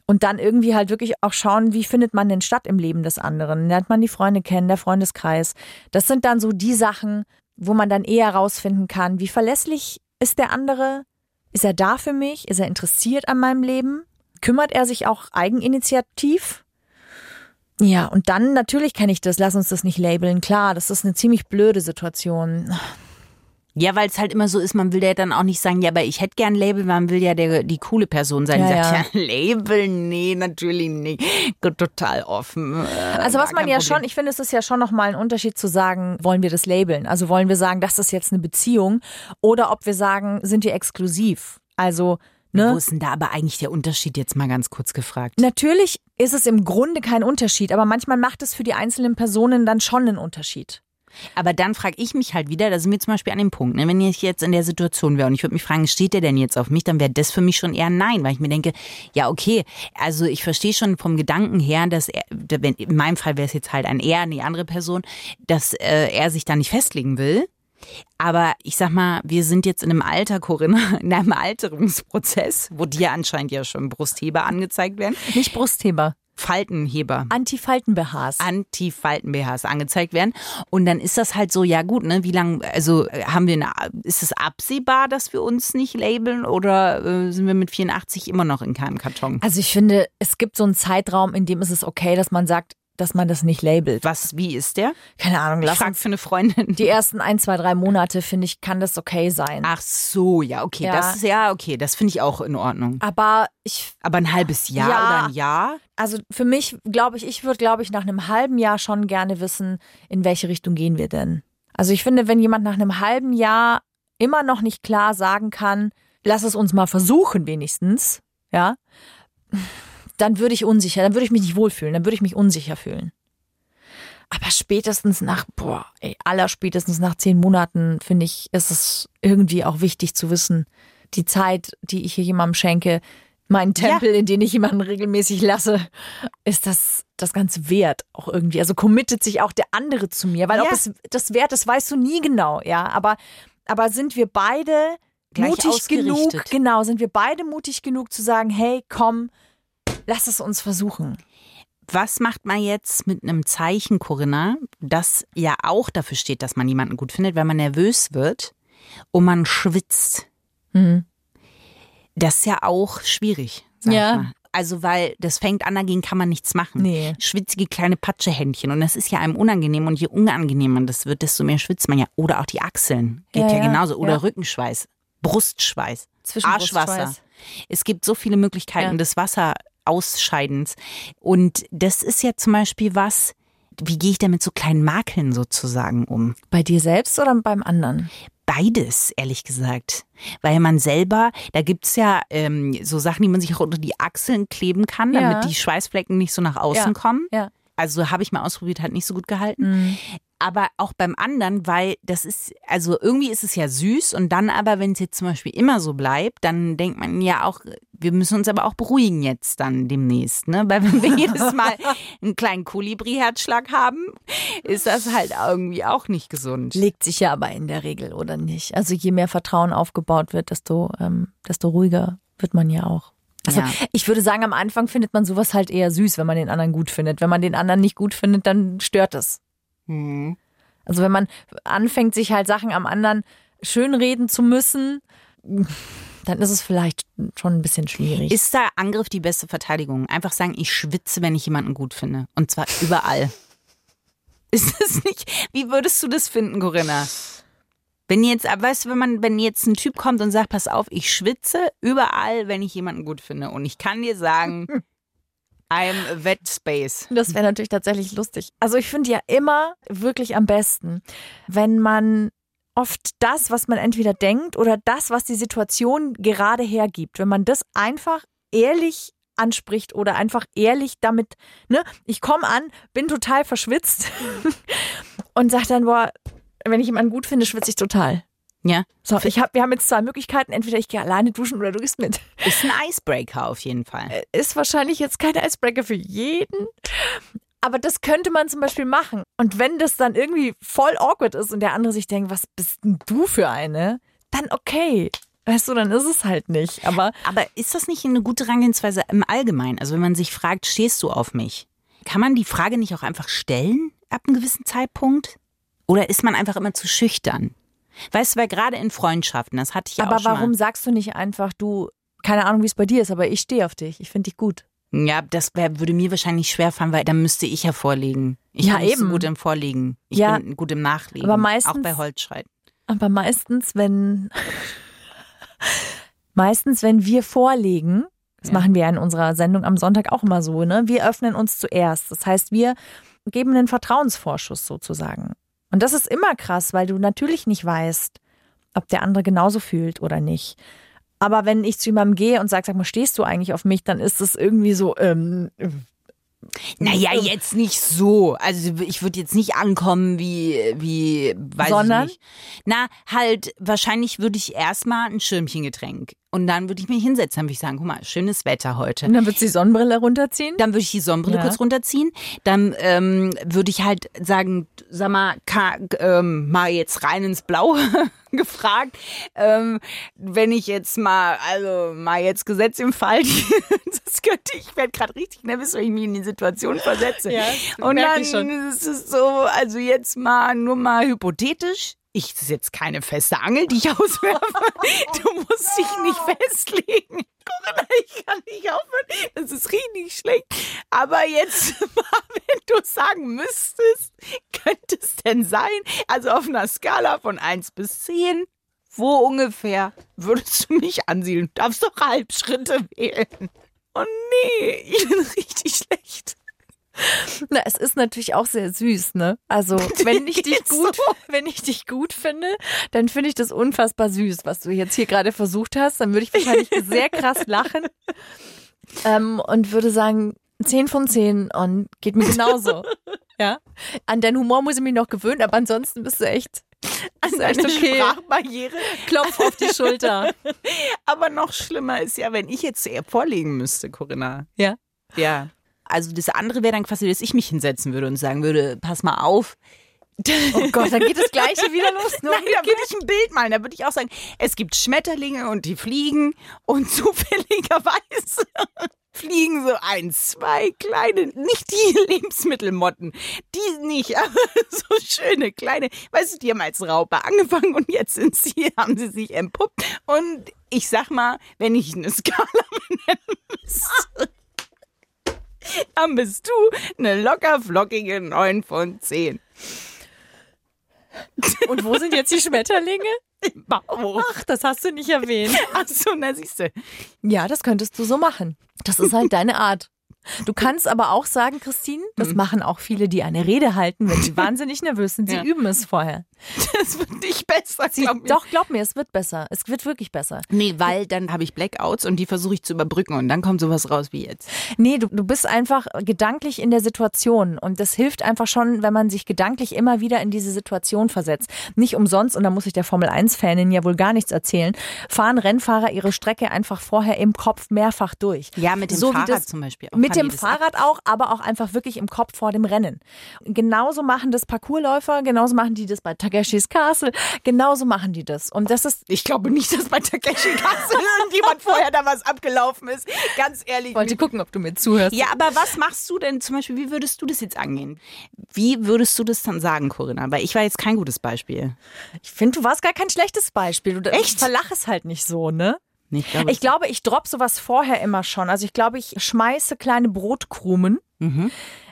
Speaker 3: Und dann irgendwie halt wirklich auch schauen, wie findet man denn statt im Leben des anderen? Lernt man die Freunde kennen, der Freundeskreis. Das sind dann so die Sachen, wo man dann eher rausfinden kann, wie verlässlich ist der andere? Ist er da für mich? Ist er interessiert an meinem Leben? Kümmert er sich auch eigeninitiativ? Ja, und dann natürlich kenne ich das, lass uns das nicht labeln. Klar, das ist eine ziemlich blöde Situation.
Speaker 2: Ja, weil es halt immer so ist, man will ja dann auch nicht sagen, ja, aber ich hätte gern Label, man will ja der, die coole Person sein. Die
Speaker 3: Ja,
Speaker 2: sagt, ja, Label, nee, natürlich nicht. Total offen. Äh,
Speaker 3: Also was man ja
Speaker 2: Problem.
Speaker 3: schon, ich finde, es ist ja schon nochmal ein Unterschied zu sagen, wollen wir das labeln? Also wollen wir sagen, das ist jetzt eine Beziehung oder ob wir sagen, sind wir exklusiv? Also,
Speaker 2: Wo
Speaker 3: ne?
Speaker 2: ist denn da aber eigentlich der Unterschied, jetzt mal ganz kurz gefragt?
Speaker 3: Natürlich ist es im Grunde kein Unterschied, aber manchmal macht es für die einzelnen Personen dann schon einen Unterschied.
Speaker 2: Aber dann frage ich mich halt wieder, da sind wir zum Beispiel an dem Punkt, ne, wenn ich jetzt in der Situation wäre und ich würde mich fragen, steht der denn jetzt auf mich, dann wäre das für mich schon eher nein, weil ich mir denke, ja okay, also ich verstehe schon vom Gedanken her, dass er, in meinem Fall wäre es jetzt halt ein er, die andere Person, dass äh, er sich da nicht festlegen will. Aber ich sag mal, wir sind jetzt in einem Alter, Corinna, in einem Alterungsprozess, wo dir anscheinend ja schon Brustheber angezeigt werden.
Speaker 3: Nicht Brustheber,
Speaker 2: Faltenheber.
Speaker 3: Antifalten-BHs.
Speaker 2: Anti-Falten-BHs angezeigt werden. Und dann ist das halt so, ja gut, ne, wie lange, also äh, haben wir eine, ist es absehbar, dass wir uns nicht labeln oder äh, sind wir mit 84 immer noch in keinem Karton?
Speaker 3: Also ich finde, es gibt so einen Zeitraum, in dem ist es okay, dass man sagt, dass man das nicht labelt.
Speaker 2: Was, wie ist der?
Speaker 3: Keine Ahnung,
Speaker 2: Ich
Speaker 3: lass
Speaker 2: frage
Speaker 3: uns
Speaker 2: für eine Freundin.
Speaker 3: die ersten ein, zwei, drei Monate, finde ich, kann das okay sein.
Speaker 2: Ach so, ja, okay,
Speaker 3: Ja.
Speaker 2: das ist ja okay, das finde ich auch in Ordnung.
Speaker 3: Aber ich,
Speaker 2: Aber ein halbes Jahr
Speaker 3: Ja.
Speaker 2: oder ein Jahr?
Speaker 3: also für mich, glaube ich, ich würde, glaube ich, nach einem halben Jahr schon gerne wissen, in welche Richtung gehen wir denn. Also ich finde, wenn jemand nach einem halben Jahr immer noch nicht klar sagen kann, lass es uns mal versuchen wenigstens, ja, dann würde ich unsicher, dann würde ich mich nicht wohlfühlen, dann würde ich mich unsicher fühlen. Aber spätestens nach, boah, ey, aller spätestens nach zehn Monaten, finde ich, ist es irgendwie auch wichtig zu wissen, die Zeit, die ich hier jemandem schenke, meinen Tempel, in den ich jemanden regelmäßig lasse, ist das das Ganze wert auch irgendwie. Also committet sich auch der andere zu mir, weil ob
Speaker 2: Ja.
Speaker 3: es das wert ist, weißt du nie genau, ja. Aber, aber sind wir beide mutig genug, genau, sind wir beide mutig genug zu sagen, hey, komm, lass es uns versuchen.
Speaker 2: Was macht man jetzt mit einem Zeichen, Corinna, das ja auch dafür steht, dass man jemanden gut findet, wenn man nervös wird und man schwitzt?
Speaker 3: Mhm.
Speaker 2: Das ist ja auch schwierig. Sag
Speaker 3: Ja.
Speaker 2: Ich mal. Also, weil das fängt an, dagegen kann man nichts machen.
Speaker 3: Nee.
Speaker 2: Schwitzige kleine Patschehändchen. Und das ist ja einem unangenehm. Und je unangenehmer das wird, desto mehr schwitzt man ja. Oder auch die Achseln. Geht
Speaker 3: Ja,
Speaker 2: ja,
Speaker 3: ja.
Speaker 2: genauso. Oder
Speaker 3: Ja.
Speaker 2: Brustschweiß. Brustschweiß. Arschwasser. Es gibt so viele Möglichkeiten
Speaker 3: Ja.
Speaker 2: des Wasserausscheidens. Und das ist ja zum Beispiel was, wie gehe ich da mit so kleinen Makeln sozusagen um?
Speaker 3: Bei dir selbst oder beim anderen?
Speaker 2: Beides, ehrlich gesagt. Weil man selber, da gibt's ja ähm, so Sachen, die man sich auch unter die Achseln kleben kann,
Speaker 3: Ja.
Speaker 2: damit die Schweißflecken nicht so nach außen
Speaker 3: Ja.
Speaker 2: kommen.
Speaker 3: Ja.
Speaker 2: Also habe ich mal ausprobiert, hat nicht so gut gehalten.
Speaker 3: Mhm.
Speaker 2: Aber auch beim anderen, weil das ist, also irgendwie ist es ja süß und dann aber, wenn es jetzt zum Beispiel immer so bleibt, dann denkt man ja auch, wir müssen uns aber auch beruhigen jetzt dann demnächst, ne? Weil wenn wir jedes Mal einen kleinen Kolibri-Herzschlag haben, ist das halt irgendwie auch nicht gesund.
Speaker 3: Legt sich ja aber in der Regel, oder nicht? Also je mehr Vertrauen aufgebaut wird, desto, ähm, desto ruhiger wird man ja auch. Also
Speaker 2: Ja.
Speaker 3: ich würde sagen, am Anfang findet man sowas halt eher süß, wenn man den anderen gut findet. Wenn man den anderen nicht gut findet, dann stört es.
Speaker 2: Mhm.
Speaker 3: Also wenn man anfängt, sich halt Sachen am anderen schönreden zu müssen, dann ist es vielleicht schon ein bisschen schwierig.
Speaker 2: Ist da Angriff die beste Verteidigung? Einfach sagen, ich schwitze, wenn ich jemanden gut finde. Und zwar überall. Ist das nicht? Wie würdest du das finden, Corinna? Wenn jetzt, weißt du, wenn man, wenn jetzt ein Typ kommt und sagt, pass auf, ich schwitze überall, wenn ich jemanden gut finde. Und ich kann dir sagen, I'm a wet space.
Speaker 3: Das wäre natürlich tatsächlich lustig. Also ich finde ja immer wirklich am besten, wenn man oft das, was man entweder denkt oder das, was die Situation gerade hergibt, wenn man das einfach ehrlich anspricht oder einfach ehrlich damit, ne, ich komme an, bin total verschwitzt und sag dann, boah, wenn ich jemanden gut finde, schwitze ich total.
Speaker 2: Ja,
Speaker 3: So, ich hab, wir haben jetzt zwei Möglichkeiten, entweder ich gehe alleine duschen oder du gehst mit.
Speaker 2: ist ein Icebreaker auf jeden Fall.
Speaker 3: Ist wahrscheinlich jetzt kein Icebreaker für jeden, aber das könnte man zum Beispiel machen. Und wenn das dann irgendwie voll awkward ist und der andere sich denkt, was bist denn du für eine, dann okay. Weißt du, dann ist es halt nicht. Aber
Speaker 2: Aber ist das nicht eine gute Herangehensweise im Allgemeinen? Also wenn man sich fragt, stehst du auf mich? Kann man die Frage nicht auch einfach stellen ab einem gewissen Zeitpunkt? Oder ist man einfach immer zu schüchtern? Weißt du, weil gerade in Freundschaften, das hatte ich ja
Speaker 3: aber
Speaker 2: auch schon
Speaker 3: warum
Speaker 2: mal.
Speaker 3: sagst du nicht einfach, du, keine Ahnung, wie es bei dir ist, aber ich stehe auf dich. Ich finde dich gut.
Speaker 2: Ja, das wär, würde mir wahrscheinlich schwerfallen, weil dann müsste ich ja vorlegen. Ich
Speaker 3: Ja,
Speaker 2: bin nicht so
Speaker 3: eben.
Speaker 2: gut im Vorlegen. Ich
Speaker 3: Ja.
Speaker 2: bin gut im Nachlegen.
Speaker 3: Aber meistens-
Speaker 2: Auch bei Holzschreiten.
Speaker 3: Aber meistens, wenn meistens, wenn wir vorlegen, das
Speaker 2: Ja.
Speaker 3: machen wir ja in unserer Sendung am Sonntag auch immer so, ne? Wir öffnen uns zuerst. Das heißt, wir geben einen Vertrauensvorschuss sozusagen. Und das ist immer krass, weil du natürlich nicht weißt, ob der andere genauso fühlt oder nicht. Aber wenn ich zu jemandem gehe und sage, sag mal, stehst du eigentlich auf mich, dann ist es irgendwie so, ähm,
Speaker 2: Naja, jetzt nicht so. Also ich würde jetzt nicht ankommen wie, wie, weiß
Speaker 3: Sondern?
Speaker 2: ich nicht. Na, halt, wahrscheinlich würde ich erstmal ein Schirmchengetränk. Und dann würde ich mich hinsetzen, dann würde ich sagen, guck mal, schönes Wetter heute.
Speaker 3: und dann wird die Sonnenbrille runterziehen.
Speaker 2: Dann würde ich die Sonnenbrille
Speaker 3: Ja.
Speaker 2: kurz runterziehen. Dann ähm, würde ich halt sagen, sag mal, ka, ähm, mal jetzt rein ins Blaue gefragt. Ähm, wenn ich jetzt mal, also mal jetzt Gesetz im Fall, das könnte ich, werde gerade richtig nervös, wenn ich mich in die Situation versetze.
Speaker 3: Ja,
Speaker 2: Und dann
Speaker 3: ich schon.
Speaker 2: ist es so, also jetzt mal nur mal hypothetisch. Ich, das ist jetzt keine feste Angel, die ich auswerfe. Du musst dich nicht festlegen. Corinna, ich kann nicht aufhören. Das ist richtig schlecht. Aber jetzt wenn du sagen müsstest, könnte es denn sein, also auf einer Skala von 1 bis 10, wo ungefähr würdest du mich ansiedeln? Du darfst doch Halbschritte wählen. Oh nee, ich bin richtig schlecht.
Speaker 3: Na, es ist natürlich auch sehr süß, ne? Also, wenn ich dich gut, wenn ich dich gut finde, dann finde ich das unfassbar süß, was du jetzt hier gerade versucht hast. Dann würde ich wahrscheinlich sehr krass lachen ähm, und würde sagen, 10 von 10 und geht mir genauso. Ja. An deinen Humor muss ich mich noch gewöhnen, aber ansonsten bist du echt,
Speaker 2: Also eine
Speaker 3: okay.
Speaker 2: Sprachbarriere.
Speaker 3: Klopf auf die Schulter.
Speaker 2: Aber noch schlimmer ist ja, wenn ich jetzt eher vorlegen müsste, Corinna.
Speaker 3: Ja.
Speaker 2: Ja. Also das andere wäre dann quasi, dass ich mich hinsetzen würde und sagen würde, pass mal auf.
Speaker 3: Oh Gott, dann geht das Gleiche wieder los. Nur
Speaker 2: Nein, da würde ich ein Bild malen. Da würde ich auch sagen, es gibt Schmetterlinge und die fliegen und zufälligerweise fliegen so ein, zwei kleine, nicht die Lebensmittelmotten, die nicht, aber so schöne kleine, weißt du, die haben als Raupe angefangen und jetzt sind sie, haben sie sich entpuppt und ich sag mal, wenn ich eine Skala benennen müsste, dann bist du eine locker flockige 9 von 10.
Speaker 3: Und wo sind jetzt die Schmetterlinge?
Speaker 2: Bauch.
Speaker 3: Ach, das hast du nicht erwähnt.
Speaker 2: Ach so, na siehst du.
Speaker 3: Ja, das könntest du so machen. Das ist halt deine Art. Du kannst aber auch sagen, Christine, das machen auch viele, die eine Rede halten, wenn sie wahnsinnig nervös sind. Sie
Speaker 2: Ja.
Speaker 3: üben es vorher.
Speaker 2: Das wird nicht besser,
Speaker 3: Sie,
Speaker 2: glaub
Speaker 3: doch, glaub mir, es wird besser. Es wird wirklich besser.
Speaker 2: Nee, weil dann habe ich Blackouts und die versuche ich zu überbrücken und dann kommt sowas raus wie jetzt.
Speaker 3: Nee, du, du bist einfach gedanklich in der Situation und das hilft einfach schon, wenn man sich gedanklich immer wieder in diese Situation versetzt. Nicht umsonst, und da muss ich der Formel-1-Fanin ja wohl gar nichts erzählen, fahren Rennfahrer ihre Strecke einfach vorher im Kopf mehrfach durch.
Speaker 2: Ja, mit dem
Speaker 3: So wie
Speaker 2: Fahrrad
Speaker 3: das-
Speaker 2: zum Beispiel. Auch
Speaker 3: Mit dem Fahrrad auch, aber auch einfach wirklich im Kopf vor dem Rennen. Genauso machen das Parkourläufer, genauso machen die das bei Takeshis Castle. Genauso machen die das. Und das ist,
Speaker 2: Ich glaube nicht, dass bei Takeshi Castle irgendjemand vorher da was abgelaufen ist. Ganz ehrlich.
Speaker 3: ich wollte gucken, ob du mir zuhörst.
Speaker 2: Ja, aber was machst du denn zum Beispiel, wie würdest du das jetzt angehen? Wie würdest du das dann sagen, Corinna? Weil ich war jetzt kein gutes Beispiel.
Speaker 3: Ich finde, du warst gar kein schlechtes Beispiel. Du
Speaker 2: Echt?
Speaker 3: verlach es halt nicht so, ne?
Speaker 2: Ich glaube,
Speaker 3: Ich glaube, ich drop sowas vorher immer schon. Also ich glaube, ich schmeiße kleine Brotkrumen,
Speaker 2: Mhm.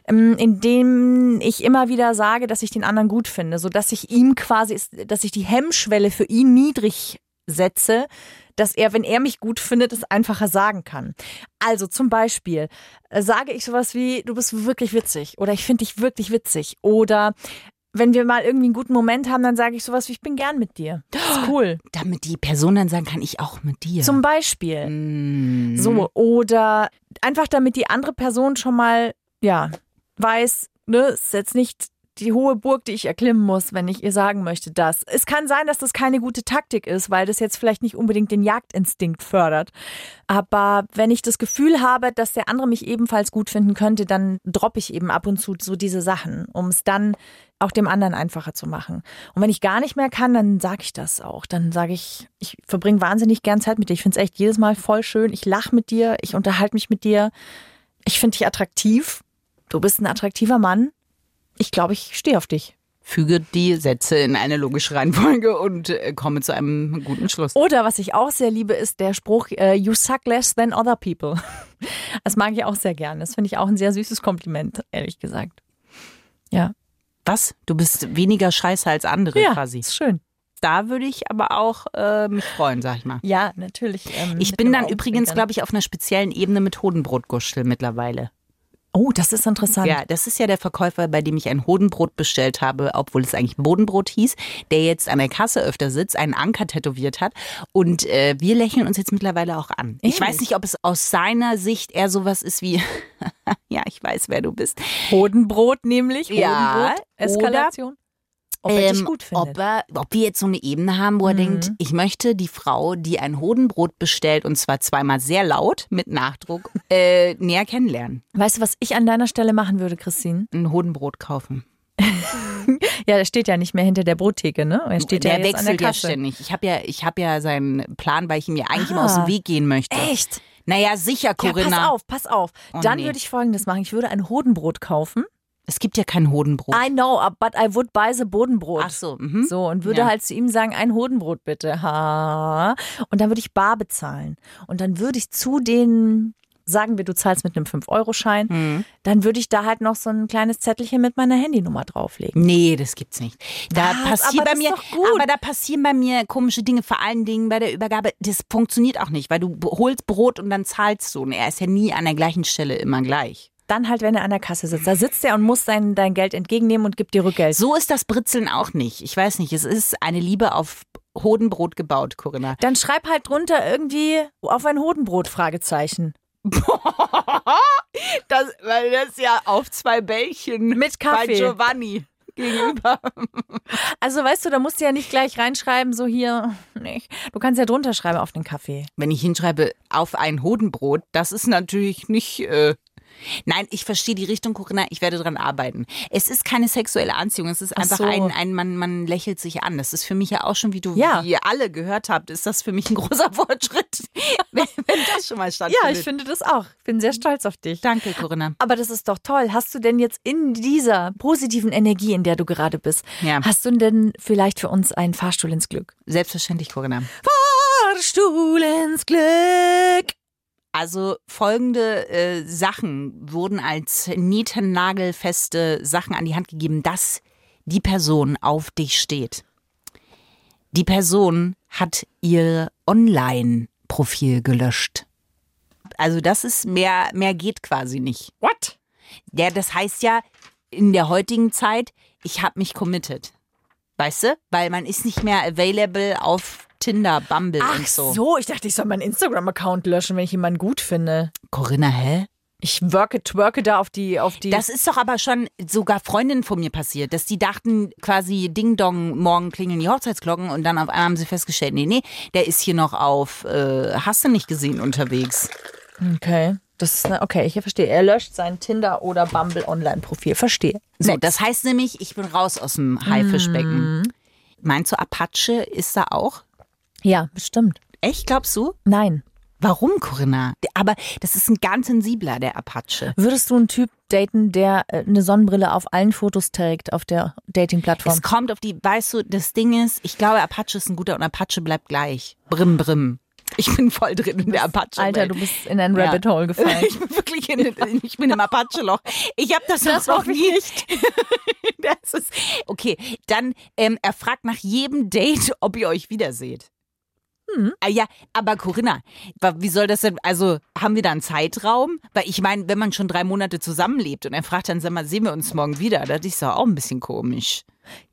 Speaker 3: Ähm, indem ich immer wieder sage, dass ich den anderen gut finde, so dass ich ihm quasi, dass ich die Hemmschwelle für ihn niedrig setze, dass er, wenn er mich gut findet, es einfacher sagen kann. Also zum Beispiel äh, sage ich sowas wie, du bist wirklich witzig oder ich finde dich wirklich witzig oder wenn wir mal irgendwie einen guten Moment haben, dann sage ich sowas wie, ich bin gern mit dir. Das ist cool.
Speaker 2: damit die Person dann sagen kann, ich auch mit dir.
Speaker 3: Zum Beispiel.
Speaker 2: Mm.
Speaker 3: So, oder einfach damit die andere Person schon mal, ja, weiß, ne, ist jetzt nicht die hohe Burg, die ich erklimmen muss, wenn ich ihr sagen möchte, dass. Es kann sein, dass das keine gute Taktik ist, weil das jetzt vielleicht nicht unbedingt den Jagdinstinkt fördert. Aber wenn ich das Gefühl habe, dass der andere mich ebenfalls gut finden könnte, dann droppe ich eben ab und zu so diese Sachen, um es dann auch dem anderen einfacher zu machen. Und wenn ich gar nicht mehr kann, dann sage ich das auch. Dann sage ich, ich verbringe wahnsinnig gern Zeit mit dir. Ich finde es echt jedes Mal voll schön. Ich lache mit dir, ich unterhalte mich mit dir. Ich finde dich attraktiv. Du bist ein attraktiver Mann. Ich glaube, ich stehe auf dich.
Speaker 2: Füge die Sätze in eine logische Reihenfolge und äh, komme zu einem guten Schluss.
Speaker 3: Oder was ich auch sehr liebe, ist der Spruch, äh, you suck less than other people. Das mag ich auch sehr gerne. Das finde ich auch ein sehr süßes Kompliment, ehrlich gesagt. Ja.
Speaker 2: Was? Du bist weniger scheiße als andere
Speaker 3: Ja,
Speaker 2: quasi.
Speaker 3: ist schön.
Speaker 2: Da würde ich aber auch äh, mich freuen, sag ich mal.
Speaker 3: Ja, natürlich. ähm,
Speaker 2: Ich bin dann übrigens, glaube ich, auf einer speziellen Ebene mit Hodenbrotgustel mittlerweile.
Speaker 3: Oh, das ist interessant.
Speaker 2: Ja, das ist ja der Verkäufer, bei dem ich ein Hodenbrot bestellt habe, obwohl es eigentlich Bodenbrot hieß, der jetzt an der Kasse öfter sitzt, einen Anker tätowiert hat. Und äh, wir lächeln uns jetzt mittlerweile auch an. Ich
Speaker 3: Ehrlich?
Speaker 2: weiß nicht, ob es aus seiner Sicht eher sowas ist wie, ja, ich weiß, wer du bist.
Speaker 3: Hodenbrot nämlich.
Speaker 2: Ja,
Speaker 3: Hodenbrot. Eskalation. Ob er
Speaker 2: Ähm,
Speaker 3: gut findet.
Speaker 2: Ob, er, ob wir jetzt so eine Ebene haben, wo er denkt, ich möchte die Frau, die ein Hodenbrot bestellt, und zwar zweimal sehr laut, mit Nachdruck, äh, näher kennenlernen.
Speaker 3: Weißt du, was ich an deiner Stelle machen würde, Christine?
Speaker 2: Ein Hodenbrot kaufen.
Speaker 3: Ja, der steht ja nicht mehr hinter der Brottheke, ne? Er steht
Speaker 2: der
Speaker 3: ja jetzt an der
Speaker 2: wechselt ja
Speaker 3: Kasse.
Speaker 2: ständig. Ich habe ja, ich habe ja seinen Plan, weil ich ihm ja eigentlich
Speaker 3: Ah.
Speaker 2: immer aus dem Weg gehen möchte.
Speaker 3: Echt?
Speaker 2: Naja, sicher,
Speaker 3: Ja,
Speaker 2: Corinna.
Speaker 3: pass auf, pass auf.
Speaker 2: Oh,
Speaker 3: Dann
Speaker 2: nee.
Speaker 3: würde ich folgendes machen. Ich würde ein Hodenbrot kaufen.
Speaker 2: Es gibt ja kein Hodenbrot.
Speaker 3: I know, but I would buy the Bodenbrot.
Speaker 2: Ach so, mhm.
Speaker 3: So, und würde
Speaker 2: Ja.
Speaker 3: halt zu ihm sagen, ein Hodenbrot bitte. Ha. Und dann würde ich bar bezahlen. Und dann würde ich zu den, sagen wir, du zahlst mit einem 5-Euro-Schein,
Speaker 2: Mhm.
Speaker 3: dann würde ich da halt noch so ein kleines Zettelchen mit meiner Handynummer drauflegen.
Speaker 2: Nee, das gibt's nicht. Da
Speaker 3: Was?
Speaker 2: passiert
Speaker 3: Aber
Speaker 2: bei mir, aber da passieren bei mir komische Dinge, vor allen Dingen bei der Übergabe. Das funktioniert auch nicht, weil du holst Brot und dann zahlst du. Und er ist ja nie an der gleichen Stelle immer gleich.
Speaker 3: Dann halt, wenn er an der Kasse sitzt. Da sitzt er und muss dein, dein Geld entgegennehmen und gibt dir Rückgeld.
Speaker 2: So ist das Britzeln auch nicht. Ich weiß nicht, es ist eine Liebe auf Hodenbrot gebaut, Corinna.
Speaker 3: Dann schreib halt drunter irgendwie auf ein Hodenbrot, Fragezeichen.
Speaker 2: Das, weil das ja auf zwei Bällchen
Speaker 3: Mit Kaffee.
Speaker 2: bei Giovanni gegenüber.
Speaker 3: Also weißt du, da musst du ja nicht gleich reinschreiben, so hier, nicht. Du kannst ja drunter schreiben auf den Kaffee.
Speaker 2: Wenn ich hinschreibe auf ein Hodenbrot, das ist natürlich nicht. Äh Nein, ich verstehe die Richtung, Corinna. Ich werde dran arbeiten. Es ist keine sexuelle Anziehung. Es ist
Speaker 3: Ach
Speaker 2: einfach
Speaker 3: so.
Speaker 2: ein, ein man, man lächelt sich an. Das ist für mich ja auch schon, wie du
Speaker 3: Ja.
Speaker 2: wie ihr alle gehört habt, ist das für mich ein großer Fortschritt, wenn, wenn das schon mal stattfindet.
Speaker 3: Ja, ich finde das auch. Ich bin sehr stolz auf dich.
Speaker 2: Danke, Corinna.
Speaker 3: Aber das ist doch toll. Hast du denn jetzt in dieser positiven Energie, in der du gerade bist,
Speaker 2: Ja.
Speaker 3: hast du denn vielleicht für uns einen Fahrstuhl ins Glück?
Speaker 2: Selbstverständlich, Corinna.
Speaker 3: Fahrstuhl ins Glück.
Speaker 2: Also folgende äh, Sachen wurden als nietennagelfeste Sachen an die Hand gegeben, dass die Person auf dich steht. Die Person hat ihr Online-Profil gelöscht. Also das ist mehr, mehr geht quasi nicht.
Speaker 3: What?
Speaker 2: Ja, das heißt ja in der heutigen Zeit, ich habe mich committed. Weißt du? Weil man ist nicht mehr available auf Tinder, Bumble
Speaker 3: Ach
Speaker 2: und so.
Speaker 3: so. ich dachte, ich soll meinen Instagram-Account löschen, wenn ich jemanden gut finde.
Speaker 2: Corinna, hä?
Speaker 3: Ich worke, twerke da auf die, auf die.
Speaker 2: Das ist doch aber schon sogar Freundinnen von mir passiert, dass die dachten quasi Ding Dong, morgen klingeln die Hochzeitsglocken und dann auf einmal haben sie festgestellt, nee, nee, der ist hier noch auf, äh, hast du nicht gesehen unterwegs.
Speaker 3: okay. Das ist, eine- okay, ich verstehe. Er löscht sein Tinder- oder Bumble-Online-Profil. Verstehe.
Speaker 2: So, das heißt nämlich, ich bin raus aus dem Haifischbecken. Meinst du, Apache ist da auch?
Speaker 3: Ja, bestimmt.
Speaker 2: Echt, glaubst du?
Speaker 3: Nein.
Speaker 2: Warum, Corinna? Aber das ist ein ganz sensibler, der Apache.
Speaker 3: Würdest du einen Typ daten, der äh, eine Sonnenbrille auf allen Fotos trägt auf der Dating-Plattform?
Speaker 2: Es kommt auf die, weißt du, das Ding ist, ich glaube, Apache ist ein guter und Apache bleibt gleich. Brim, brim. Ich bin voll drin in der Apache.
Speaker 3: Alter, du bist in ein Rabbit Hole gefallen.
Speaker 2: Ich bin wirklich in, ich bin im Apache-Loch. Ich habe das,
Speaker 3: Das
Speaker 2: noch nie. Nicht. das ist, okay, dann, ähm, er fragt nach jedem Date, ob ihr euch wiederseht.
Speaker 3: Hm.
Speaker 2: Ah, ja, aber Corinna, wie soll das denn, also haben wir da einen Zeitraum? Weil ich meine, wenn man schon drei Monate zusammenlebt und er fragt dann, sag mal, sehen wir uns morgen wieder, das ist doch auch ein bisschen komisch.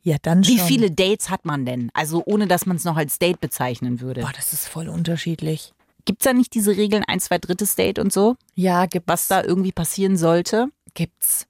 Speaker 3: Ja, dann schon.
Speaker 2: Wie viele Dates hat man denn? Also ohne, dass man es noch als Date bezeichnen würde.
Speaker 3: Boah, das ist voll unterschiedlich.
Speaker 2: Gibt's da nicht diese Regeln, ein, zwei, drittes Date und so?
Speaker 3: Ja, gibt,
Speaker 2: Was da irgendwie passieren sollte?
Speaker 3: gibt's.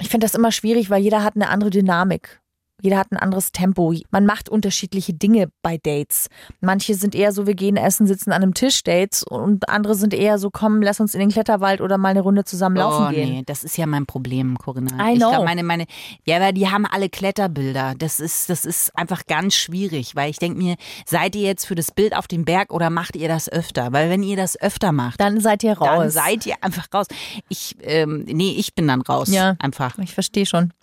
Speaker 3: Ich finde das immer schwierig, weil jeder hat eine andere Dynamik. Jeder hat ein anderes Tempo. Man macht unterschiedliche Dinge bei Dates. Manche sind eher so, wir gehen essen, sitzen an einem Tisch Dates und andere sind eher so, komm, lass uns in den Kletterwald oder mal eine Runde zusammen laufen
Speaker 2: oh,
Speaker 3: gehen.
Speaker 2: nee, das ist ja mein Problem, Corinna.
Speaker 3: I
Speaker 2: ich glaub, meine, meine, ja, aber die haben alle Kletterbilder. Das ist, das ist einfach ganz schwierig, weil ich denke mir, seid ihr jetzt für das Bild auf dem Berg oder macht ihr das öfter? Weil wenn ihr das öfter macht,
Speaker 3: Dann seid ihr raus.
Speaker 2: dann seid ihr einfach raus. Ich, ähm, nee, ich bin dann raus.
Speaker 3: Ja.
Speaker 2: Einfach.
Speaker 3: ich verstehe schon.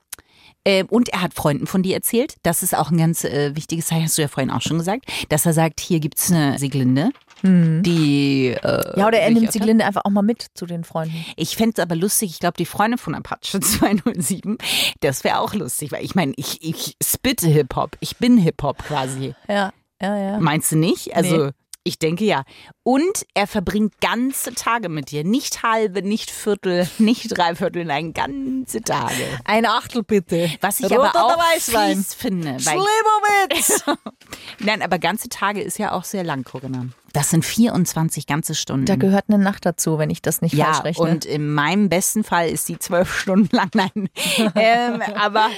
Speaker 2: Ähm, und er hat Freunden von dir erzählt. Das ist auch ein ganz äh, wichtiges Zeichen, hast du ja vorhin auch schon gesagt, dass er sagt, hier gibt's eine Sieglinde, die. Äh.
Speaker 3: Ja, oder er nimmt Sieglinde einfach auch mal mit zu den Freunden.
Speaker 2: Ich fände es aber lustig, ich glaube, die Freundin von Apache 207, das wäre auch lustig, weil ich meine, ich, ich spitte Hip-Hop. Ich bin Hip-Hop quasi.
Speaker 3: Ja, ja, ja.
Speaker 2: Meinst du nicht? Also.
Speaker 3: Nee.
Speaker 2: Ich denke ja. Und er verbringt ganze Tage mit dir. Nicht halbe, nicht Viertel, nicht Dreiviertel, nein, ganze Tage.
Speaker 3: Ein Achtel bitte.
Speaker 2: Was ich
Speaker 3: Rot
Speaker 2: aber auch
Speaker 3: Weißwein?
Speaker 2: fies finde. Weil,
Speaker 3: Slivovitz!
Speaker 2: nein, aber ganze Tage ist ja auch sehr lang, Corinna. Das sind 24 ganze Stunden.
Speaker 3: Da gehört eine Nacht dazu, wenn ich das nicht
Speaker 2: Ja,
Speaker 3: falsch rechne.
Speaker 2: und in meinem besten Fall ist die zwölf Stunden lang. Nein. ähm, aber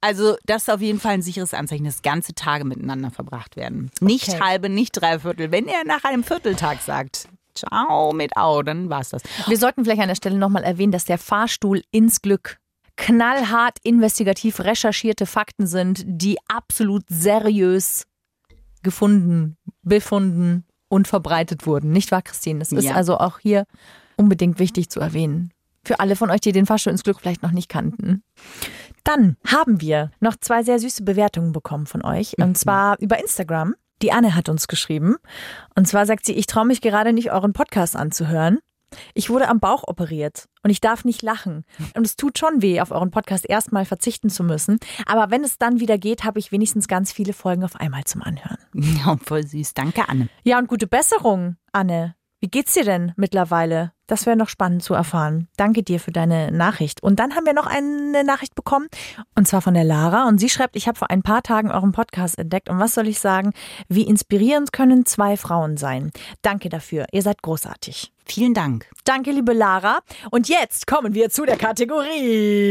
Speaker 2: also das ist auf jeden Fall ein sicheres Anzeichen, dass ganze Tage miteinander verbracht werden. Nicht
Speaker 3: Okay.
Speaker 2: halbe, nicht dreiviertel. Wenn er nach einem Vierteltag sagt, ciao mit Au, dann war's das.
Speaker 3: Wir sollten vielleicht an der Stelle nochmal erwähnen, dass der Fahrstuhl ins Glück knallhart investigativ recherchierte Fakten sind, die absolut seriös gefunden, befunden und verbreitet wurden. Nicht wahr, Christine? Das ist
Speaker 2: Ja.
Speaker 3: also auch hier unbedingt wichtig zu erwähnen. Für alle von euch, die den Fahrstuhl ins Glück vielleicht noch nicht kannten. Dann haben wir noch zwei sehr süße Bewertungen bekommen von euch. Und zwar über Instagram. Die Anne hat uns geschrieben. Und zwar sagt sie, ich traue mich gerade nicht, euren Podcast anzuhören. Ich wurde am Bauch operiert und ich darf nicht lachen. Und es tut schon weh, auf euren Podcast erstmal verzichten zu müssen. Aber wenn es dann wieder geht, habe ich wenigstens ganz viele Folgen auf einmal zum Anhören.
Speaker 2: Ja, voll süß. Danke, Anne.
Speaker 3: Ja, und gute Besserung, Anne. Wie geht's dir denn mittlerweile? Das wäre noch spannend zu erfahren. Danke dir für deine Nachricht. Und dann haben wir noch eine Nachricht bekommen, und zwar von der Lara. Und sie schreibt, ich habe vor ein paar Tagen euren Podcast entdeckt. Und was soll ich sagen? Wie inspirierend können zwei Frauen sein? Danke dafür. Ihr seid großartig.
Speaker 2: Vielen Dank.
Speaker 3: Danke, liebe Lara. Und jetzt kommen wir zu der Kategorie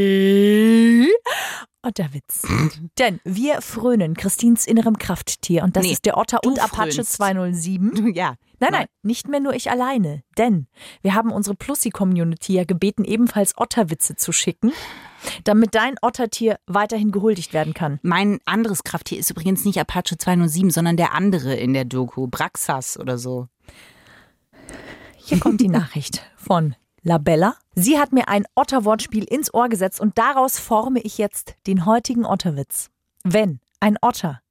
Speaker 3: Otterwitz. Denn wir frönen Christins innerem Krafttier und das
Speaker 2: Nee,
Speaker 3: ist der Otter und Apache
Speaker 2: frönst.
Speaker 3: 207.
Speaker 2: Ja.
Speaker 3: Nein, nein, nicht mehr nur ich alleine. Denn wir haben unsere Plussi-Community ja gebeten, ebenfalls Otterwitze zu schicken, damit dein Ottertier weiterhin gehuldigt werden kann.
Speaker 2: Mein anderes Krafttier ist übrigens nicht Apache 207, sondern der andere in der Doku, Braxas oder so.
Speaker 3: Hier kommt die Nachricht von Labella. Sie hat mir ein Otterwortspiel ins Ohr gesetzt und daraus forme ich jetzt den heutigen Otterwitz. Wenn ein Otter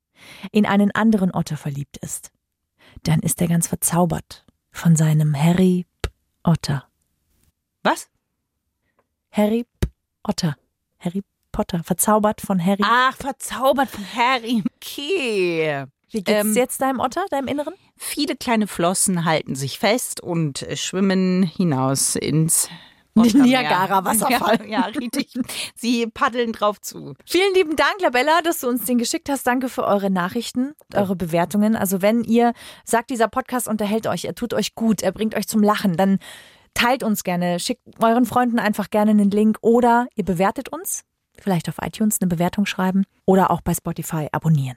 Speaker 3: in einen anderen Otter verliebt ist, dann ist er ganz verzaubert von seinem Harry P. Otter.
Speaker 2: Was?
Speaker 3: Harry P. Otter. Harry Potter. Verzaubert von Harry.
Speaker 2: Ach, verzaubert von Harry. Okay.
Speaker 3: Wie geht's
Speaker 2: ähm,
Speaker 3: jetzt deinem Otter, deinem Inneren?
Speaker 2: Viele kleine Flossen halten sich fest und äh, schwimmen hinaus ins
Speaker 3: Niagara-Wasserfall.
Speaker 2: Ja, ja, richtig. Sie paddeln drauf zu.
Speaker 3: Vielen lieben Dank, Labella, dass du uns den geschickt hast. Danke für eure Nachrichten, eure Bewertungen. Also wenn ihr sagt, dieser Podcast unterhält euch, er tut euch gut, er bringt euch zum Lachen, dann teilt uns gerne, schickt euren Freunden einfach gerne einen Link oder ihr bewertet uns, vielleicht auf iTunes eine Bewertung schreiben oder auch bei Spotify abonnieren.